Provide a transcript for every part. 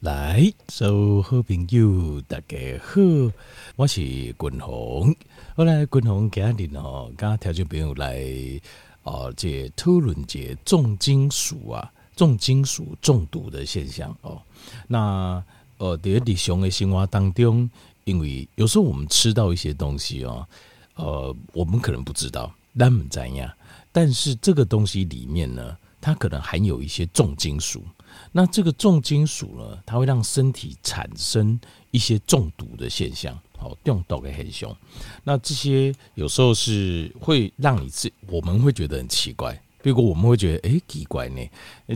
来，所有好朋友大家好，我是君鸿。后来君鸿今日哦，跟条件朋友来哦，这讨论这重金属啊，重金属中毒的现象哦。那呃，在日常的生活当中，因为有时候我们吃到一些东西哦，呃，我们可能不知道，但不怎样，但是这个东西里面呢，它可能含有一些重金属。那这个重金属呢，它会让身体产生一些中毒的现象，好，中毒的很凶。那这些有时候是会让你自我们会觉得很奇怪，比如我们会觉得，哎、奇怪呢，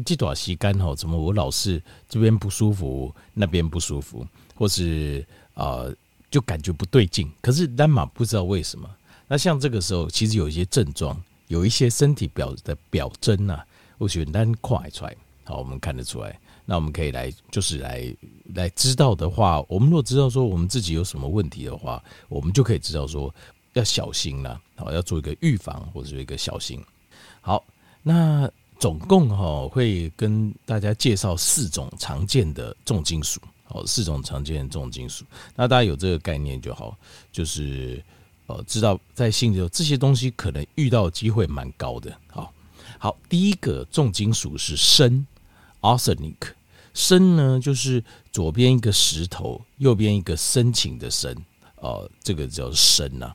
这段时间哈，怎么我老是这边不舒服，那边不舒服，或是啊、就感觉不对劲。可是单马不知道为什么。那像这个时候，其实有一些症状，有一些身体表的表征呐、啊，我觉得单快出来。好，我们看得出来。那我们可以来，就是来来知道的话，我们如果知道说我们自己有什么问题的话，我们就可以知道说要小心了。好，要做一个预防或者一个小心。好，那总共哈会跟大家介绍四种常见的重金属。好，四种常见的重金属。那大家有这个概念就好，就是呃知道在性质这些东西可能遇到机会蛮高的。好，好，第一个重金属是砷。Arsenic，砷呢就是左边一个石头，右边一个深情的深，哦，这个叫砷呐。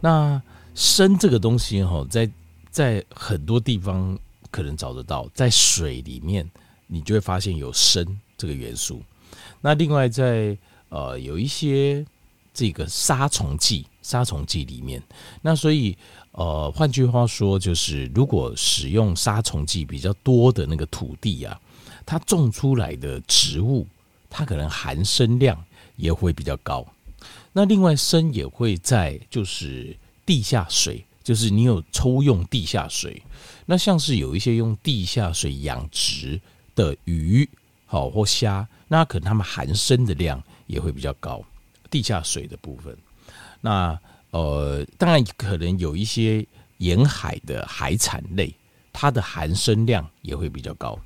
那砷这个东西哈，在在很多地方可能找得到，在水里面你就会发现有砷这个元素。那另外在呃有一些这个杀虫剂，杀虫剂里面，那所以呃换句话说就是，如果使用杀虫剂比较多的那个土地啊。它种出来的植物，它可能含砷量也会比较高。那另外，砷也会在就是地下水，就是你有抽用地下水，那像是有一些用地下水养殖的鱼，好或虾，那可能它们含砷的量也会比较高。地下水的部分，那呃，当然可能有一些沿海的海产类，它的含砷量也会比较高。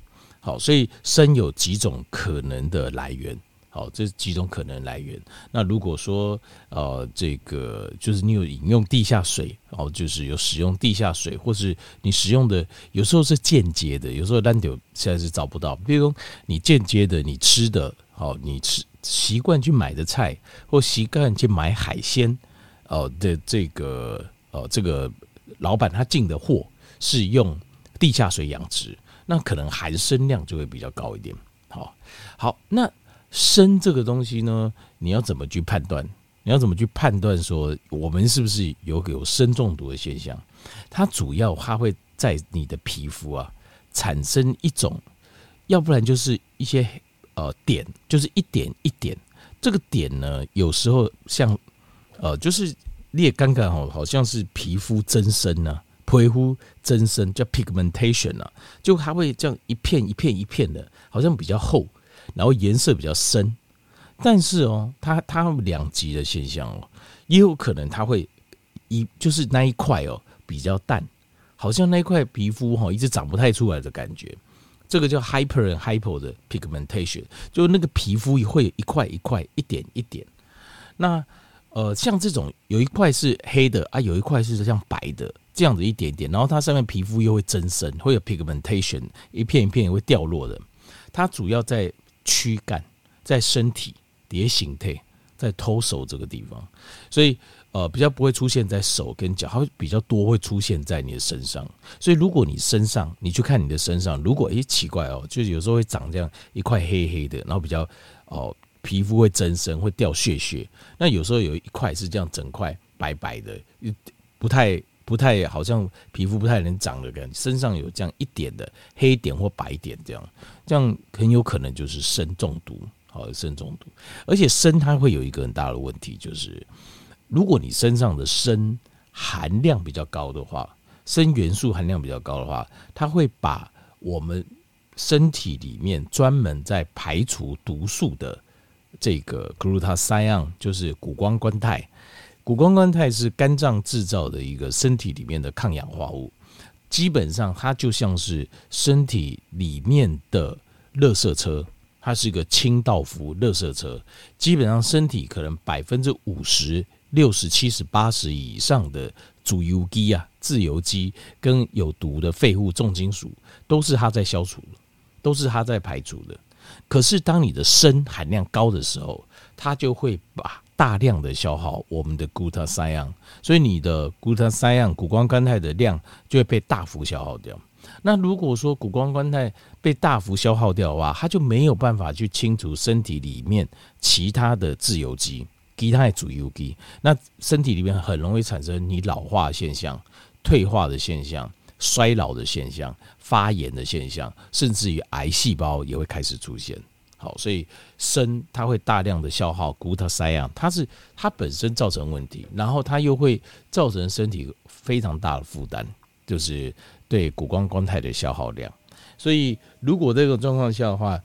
好，所以砷有几种可能的来源。好，这几种可能来源。那如果说呃，这个就是你有饮用地下水，哦，就是有使用地下水，或是你使用的有时候是间接的，有时候单丢现在是找不到。比如说你间接的，你吃的，好，你吃习惯去买的菜，或习惯去买海鲜，哦的这个哦，这个老板他进的货是用地下水养殖。那可能含砷量就会比较高一点。好，好，那砷这个东西呢，你要怎么去判断？你要怎么去判断说我们是不是有有砷中毒的现象？它主要它会在你的皮肤啊产生一种，要不然就是一些呃点，就是一点一点。这个点呢，有时候像呃，就是裂干干哦，好像是皮肤增生呢。皮肤增生叫 pigmentation 啊，就它会这样一片一片一片的，好像比较厚，然后颜色比较深。但是哦，它它两极的现象哦，也有可能它会一就是那一块哦比较淡，好像那一块皮肤哈一直长不太出来的感觉。这个叫 hyper and hypo 的 pigmentation，就那个皮肤会一块一块一点一点。那呃，像这种有一块是黑的啊，有一块是像白的。这样子一点点，然后它上面皮肤又会增生，会有 pigmentation，一片一片也会掉落的。它主要在躯干，在身体蝶形态，在 torso 这个地方，所以呃比较不会出现在手跟脚，它会比较多会出现在你的身上。所以如果你身上，你去看你的身上，如果诶奇怪哦，就是有时候会长这样一块黑黑的，然后比较哦皮肤会增生，会掉屑屑。那有时候有一块是这样整块白白的，不太。不太好像皮肤不太能长的感觉，身上有这样一点的黑点或白点，这样这样很有可能就是砷中毒，好，砷中毒。而且砷它会有一个很大的问题，就是如果你身上的砷含量比较高的话，砷元素含量比较高的话，它会把我们身体里面专门在排除毒素的这个 glutathione，就是谷胱甘肽。谷胱甘肽是肝脏制造的一个身体里面的抗氧化物，基本上它就像是身体里面的垃圾车，它是一个清道夫、垃圾车，基本上身体可能百分之五十、六十、七十、八十以上的自由基啊、自由基跟有毒的废物、重金属，都是它在消除，都是它在排除的。可是当你的砷含量高的时候，它就会把大量的消耗我们的 glutathione，所以你的 glutathione 谷胱甘肽的量就会被大幅消耗掉。那如果说谷胱甘肽被大幅消耗掉的话，它就没有办法去清除身体里面其他的自由基，其他的自由基，那身体里面很容易产生你老化现象、退化的现象、衰老的现象、发炎的现象，甚至于癌细胞也会开始出现。好，所以砷它会大量的消耗 g l u t a t i o n 它是它本身造成问题，然后它又会造成身体非常大的负担，就是对谷胱甘肽的消耗量。所以如果这个状况下的话，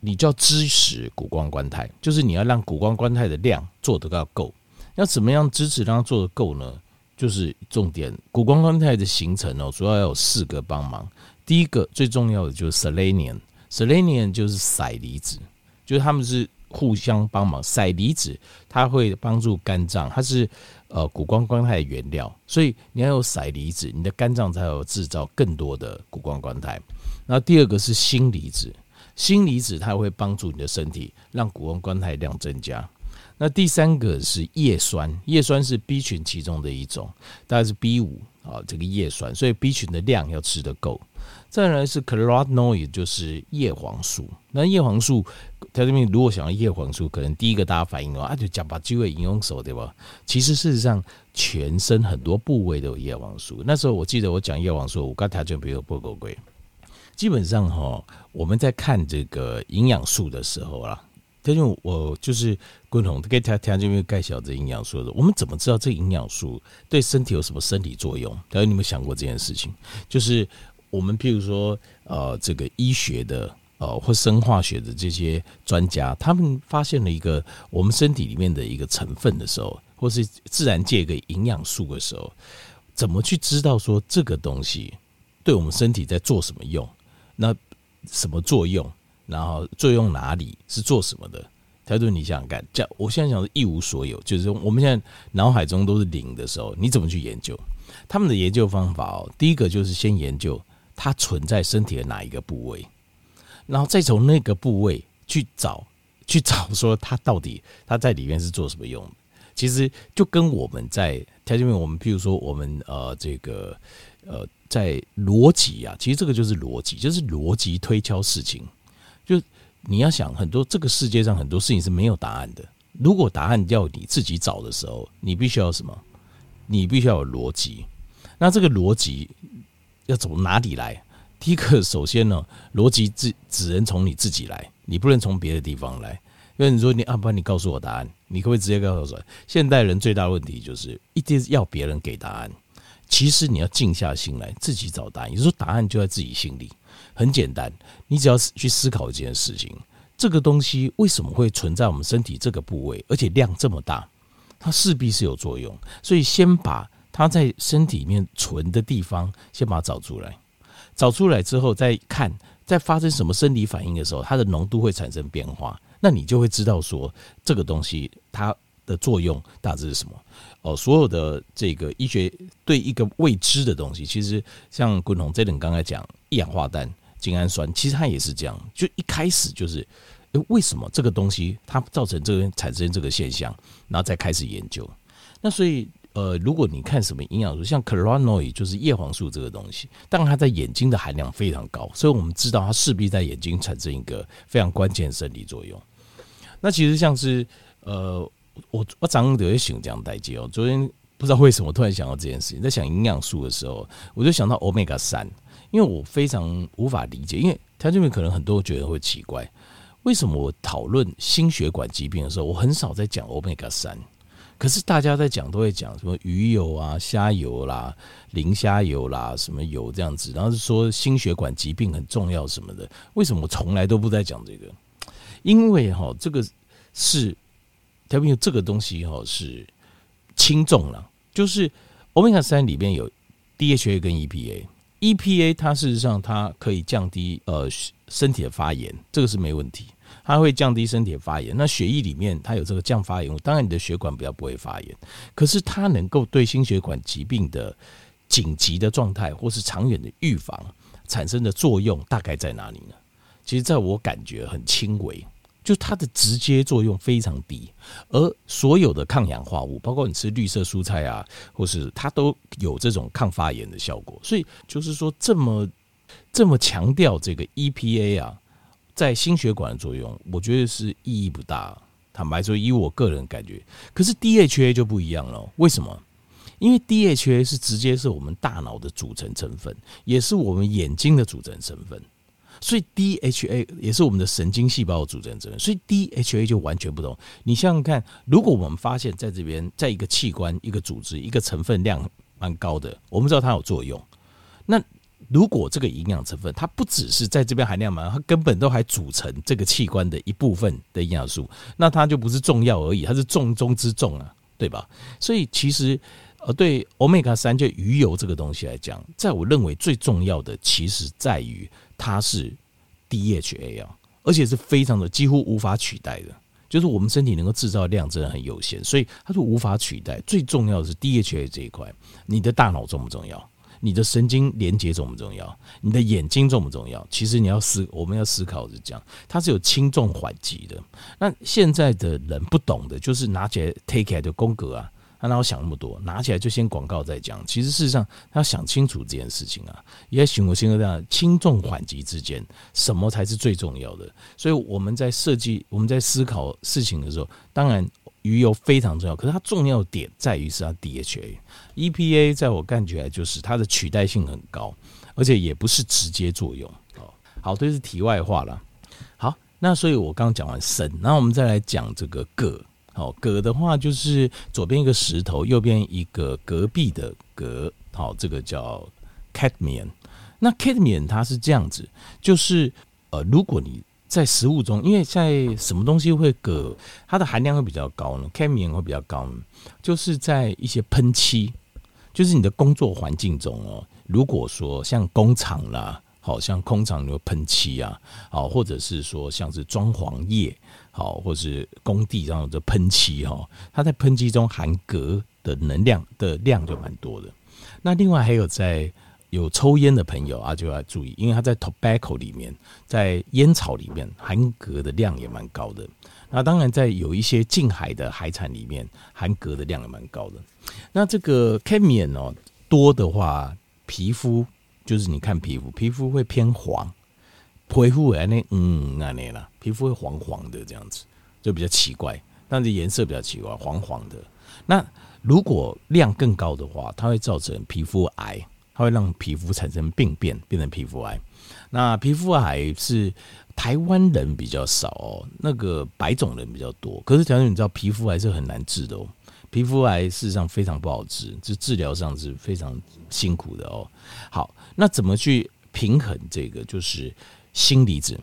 你就要支持谷胱甘肽，就是你要让谷胱甘肽的量做得要够。要怎么样支持让它做得够呢？就是重点，谷胱甘肽的形成哦，主要有四个帮忙。第一个最重要的就是 selenium。Selenium 就是硒离子，就是他们是互相帮忙。硒离子它会帮助肝脏，它是呃谷胱甘肽的原料，所以你要有硒离子，你的肝脏才有制造更多的谷胱甘肽。然后第二个是锌离子，锌离子它会帮助你的身体让谷胱甘肽量增加。那第三个是叶酸，叶酸是 B 群其中的一种，大概是 B 五啊这个叶酸，所以 B 群的量要吃得够。再来是 carotenoid，就是叶黄素。那叶黄素，它这边如果想要叶黄素，可能第一个大家反应的话，啊，就讲把机会引用手对吧？其实事实上，全身很多部位都有叶黄素。那时候我记得我讲叶黄素，我刚才就没有报告过。基本上哈，我们在看这个营养素的时候啦，因为我就是共同给他听这边介绍这营养素的。我们怎么知道这营养素对身体有什么生理作用？大家有没有想过这件事情？就是。我们譬如说，呃，这个医学的，呃，或生化学的这些专家，他们发现了一个我们身体里面的一个成分的时候，或是自然界一个营养素的时候，怎么去知道说这个东西对我们身体在做什么用？那什么作用？然后作用哪里？是做什么的？他说：“你想想看，这我现在想是一无所有，就是我们现在脑海中都是零的时候，你怎么去研究？他们的研究方法哦，第一个就是先研究。”它存在身体的哪一个部位，然后再从那个部位去找，去找说它到底它在里面是做什么用。其实就跟我们在条件面，我们譬如说我们呃这个呃在逻辑啊，其实这个就是逻辑，就是逻辑推敲事情。就你要想很多这个世界上很多事情是没有答案的。如果答案要你自己找的时候，你必须要什么？你必须要有逻辑。那这个逻辑。要从哪里来？第一个，首先呢，逻辑只只能从你自己来，你不能从别的地方来。因为你说你啊，不然你告诉我答案，你可不可以直接告诉我？现代人最大的问题就是一定要别人给答案。其实你要静下心来，自己找答案。也就是说，答案就在自己心里，很简单。你只要去思考一件事情：这个东西为什么会存在我们身体这个部位，而且量这么大？它势必是有作用。所以先把。它在身体里面存的地方，先把它找出来。找出来之后，再看在发生什么生理反应的时候，它的浓度会产生变化。那你就会知道说，这个东西它的作用大致是什么。哦，所有的这个医学对一个未知的东西，其实像滚筒这等刚才讲一氧化氮、精氨酸，其实它也是这样。就一开始就是，诶，为什么这个东西它造成这个产生这个现象，然后再开始研究。那所以。呃，如果你看什么营养素，像 c r o n o i 就是叶黄素这个东西，当然它在眼睛的含量非常高，所以我们知道它势必在眼睛产生一个非常关键生理作用。那其实像是呃，我我长得也喜欢这样代志哦，昨天不知道为什么突然想到这件事情，在想营养素的时候，我就想到 omega 三，因为我非常无法理解，因为他这边可能很多觉得会奇怪，为什么我讨论心血管疾病的时候，我很少在讲 omega 三。可是大家在讲都会讲什么鱼油啊、虾油啦、磷虾油啦、什么油这样子，然后是说心血管疾病很重要什么的。为什么我从来都不在讲这个？因为哈，这个是特别有这个东西哈是轻重了，就是欧米伽三里面有 DHA 跟 EPA EPA，它事实上它可以降低呃身体的发炎，这个是没问题。它会降低身体的发炎。那血液里面它有这个降发炎，当然你的血管比较不会发炎，可是它能够对心血管疾病的紧急的状态或是长远的预防产生的作用大概在哪里呢？其实在我感觉很轻微。就它的直接作用非常低，而所有的抗氧化物，包括你吃绿色蔬菜啊，或是它都有这种抗发炎的效果。所以就是说，这么这么强调这个 EPA 啊，在心血管的作用，我觉得是意义不大。坦白说，以我个人感觉，可是 DHA 就不一样了。为什么？因为 DHA 是直接是我们大脑的组成成分，也是我们眼睛的组成成分。所以 DHA 也是我们的神经细胞的组成成分，所以 DHA 就完全不同。你想想看，如果我们发现在这边，在一个器官、一个组织、一个成分量蛮高的，我们知道它有作用。那如果这个营养成分它不只是在这边含量蛮，它根本都还组成这个器官的一部分的营养素，那它就不是重要而已，它是重中之重啊，对吧？所以其实。而对 Omega 三就鱼油这个东西来讲，在我认为最重要的，其实在于它是 DHA 啊，而且是非常的几乎无法取代的。就是我们身体能够制造的量真的很有限，所以它是无法取代。最重要的是 DHA 这一块，你的大脑重不重要？你的神经连接重不重要？你的眼睛重不重要？其实你要思，我们要思考是这样，它是有轻重缓急的。那现在的人不懂的，就是拿起来 take 来的宫格啊。他哪有想那么多？拿起来就先广告再讲。其实事实上，他要想清楚这件事情啊，也许我心中这样轻重缓急之间，什么才是最重要的？所以我们在设计、我们在思考事情的时候，当然鱼油非常重要，可是它重要点在于是它 DHA、EPA，在我看起来就是它的取代性很高，而且也不是直接作用。哦，好，这是题外话了。好，那所以我刚讲完肾，然后我们再来讲这个铬。好，铬的话就是左边一个石头，右边一个隔壁的铬。好，这个叫 cadmium。那 cadmium 它是这样子，就是呃，如果你在食物中，因为在什么东西会铬，它的含量会比较高呢？cadmium 会比较高呢，就是在一些喷漆，就是你的工作环境中哦。如果说像工厂啦，好像工厂有喷漆啊，好，或者是说像是装潢业。好，或是工地上的喷漆哈，它在喷漆中含镉的能量的量就蛮多的。那另外还有在有抽烟的朋友啊，就要注意，因为它在 tobacco 里面，在烟草里面含铬的量也蛮高的。那当然在有一些近海的海产里面，含铬的量也蛮高的。那这个 cadmium 哦多的话，皮肤就是你看皮肤，皮肤会偏黄。皮肤会那嗯那那了，皮肤会黄黄的这样子，就比较奇怪，但是颜色比较奇怪，黄黄的。那如果量更高的话，它会造成皮肤癌，它会让皮肤产生病变，变成皮肤癌。那皮肤癌是台湾人比较少哦，那个白种人比较多。可是，假如你知道皮肤癌是很难治的哦，皮肤癌事实上非常不好治，这治疗上是非常辛苦的哦。好，那怎么去平衡这个？就是。锌离子、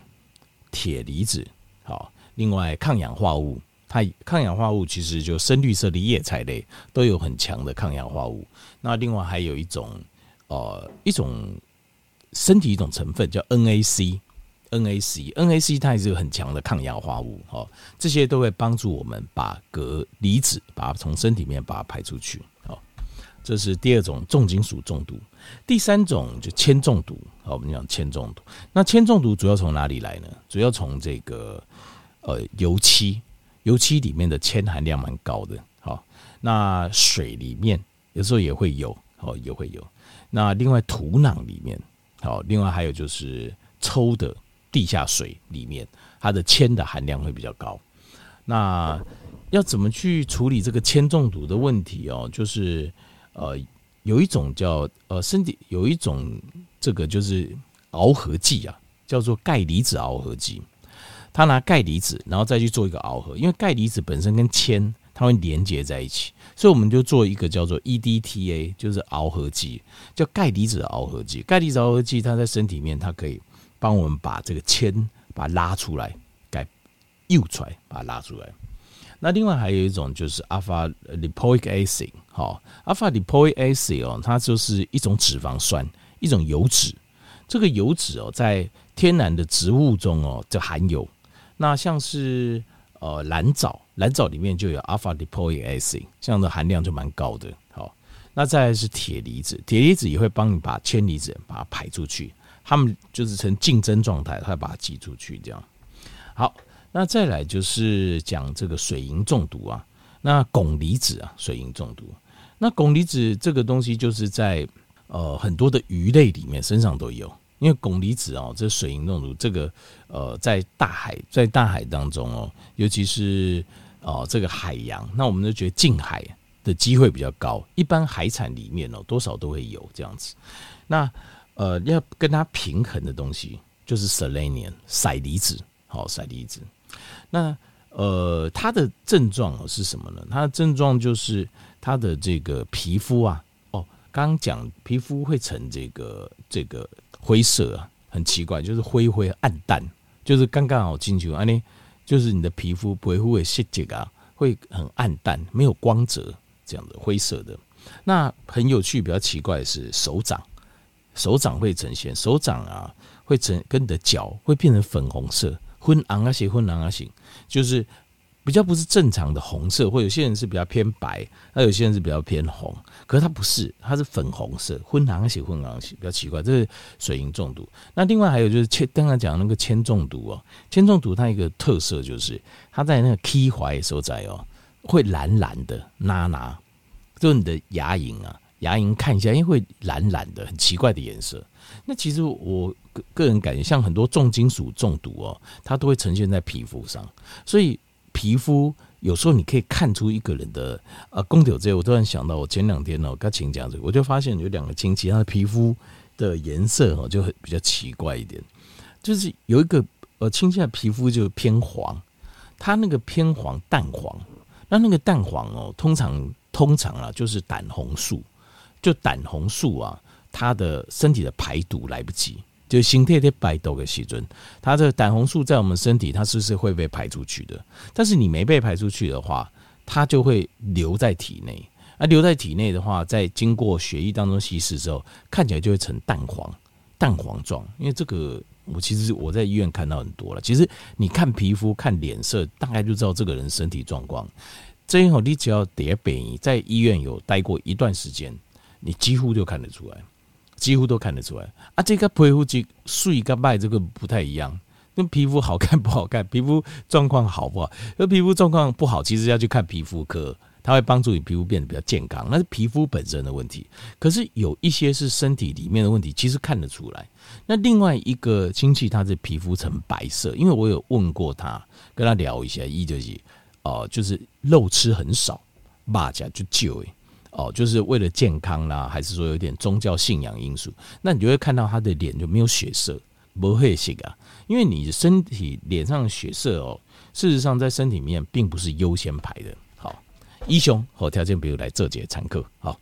铁离子，好，另外抗氧化物，它抗氧化物其实就深绿色的叶菜类都有很强的抗氧化物。那另外还有一种，呃，一种身体一种成分叫 NAC NAC，NAC 它也是个很强的抗氧化物，好，这些都会帮助我们把铬离子把它从身体里面把它排出去，好，这是第二种重金属中毒。第三种就铅中毒，好，我们讲铅中毒。那铅中毒主要从哪里来呢？主要从这个呃油漆，油漆里面的铅含量蛮高的。好，那水里面有时候也会有，好也会有。那另外土壤里面，好，另外还有就是抽的地下水里面，它的铅的含量会比较高。那要怎么去处理这个铅中毒的问题哦？就是呃。有一种叫呃身体有一种这个就是螯合剂啊，叫做钙离子螯合剂。他拿钙离子，然后再去做一个螯合，因为钙离子本身跟铅它会连接在一起，所以我们就做一个叫做 EDTA，就是螯合剂，叫钙离子螯合剂。钙离子螯合剂它在身体里面，它可以帮我们把这个铅把它拉出来，给诱出来，把它拉出来。那另外还有一种就是 alpha lipoic acid，好，alpha lipoic acid 哦，它就是一种脂肪酸，一种油脂。这个油脂哦，在天然的植物中哦就含有。那像是呃蓝藻，蓝藻里面就有 alpha lipoic acid，这样的含量就蛮高的。好，那再来是铁离子，铁离子也会帮你把铅离子把它排出去，他们就是呈竞争状态，他把它挤出去。这样好，那再来就是讲这个水银中毒啊，那汞离子啊，水银中毒，那汞离子这个东西就是在呃很多的鱼类里面身上都有。因为汞离子哦，这水银中毒，这个呃，在大海，在大海当中哦，尤其是哦这个海洋，那我们就觉得近海的机会比较高。一般海产里面哦，多少都会有这样子。那呃，要跟它平衡的东西就是 selenium 硒离子，好硒离子。那呃，它的症状是什么呢？它的症状就是它的这个皮肤啊，哦，刚讲皮肤会呈这个这个。灰色啊，很奇怪，就是灰灰暗淡，就是刚刚好进去啊，你就是你的皮肤皮肤会细节啊，会很暗淡，没有光泽，这样的灰色的。那很有趣，比较奇怪的是手掌，手掌会呈现手掌啊，会呈跟你的脚会变成粉红色，昏黄啊些，昏黄啊些，就是。比较不是正常的红色，或有些人是比较偏白，那有些人是比较偏红，可是它不是，它是粉红色，昏黄血，昏黄血，比较奇怪，这是水银中毒。那另外还有就是铅，刚刚讲那个铅中毒哦，铅中毒它一个特色就是它在那个 K 怀的时候在哦，会蓝蓝的，拿拿，就是你的牙龈啊，牙龈看一下，因为会蓝蓝的，很奇怪的颜色。那其实我个个人感觉，像很多重金属中毒哦，它都会呈现在皮肤上，所以。皮肤有时候你可以看出一个人的呃，公牛这，我突然想到，我前两天哦，跟亲讲这个，我就发现有两个亲戚，他的皮肤的颜色哦，就很比较奇怪一点，就是有一个呃亲戚的皮肤就偏黄，他那个偏黄淡黄，那那个淡黄哦，通常通常啊，就是胆红素，就胆红素啊，它的身体的排毒来不及。就心态的白豆的细菌，它这个胆红素在我们身体，它是不是会被排出去的？但是你没被排出去的话，它就会留在体内。而留在体内的话，在经过血液当中稀释之后，看起来就会呈淡黄、淡黄状。因为这个，我其实我在医院看到很多了。其实你看皮肤、看脸色，大概就知道这个人身体状况。这以后你只要得北在医院有待过一段时间，你几乎就看得出来。几乎都看得出来啊！这个皮肤就水跟败这个不太一样，跟皮肤好看不好看，皮肤状况好不好？而皮肤状况不好，其实要去看皮肤科，它会帮助你皮肤变得比较健康。那是皮肤本身的问题。可是有一些是身体里面的问题，其实看得出来。那另外一个亲戚，他的皮肤呈白色，因为我有问过他，跟他聊一下，一就是哦，就是肉吃很少，马甲就旧诶。哦，就是为了健康啦，还是说有点宗教信仰因素？那你就会看到他的脸就没有血色，不会血啊，因为你身体脸上血色哦，事实上在身体里面并不是优先排的。好，医生和条件比如来这节参课，好。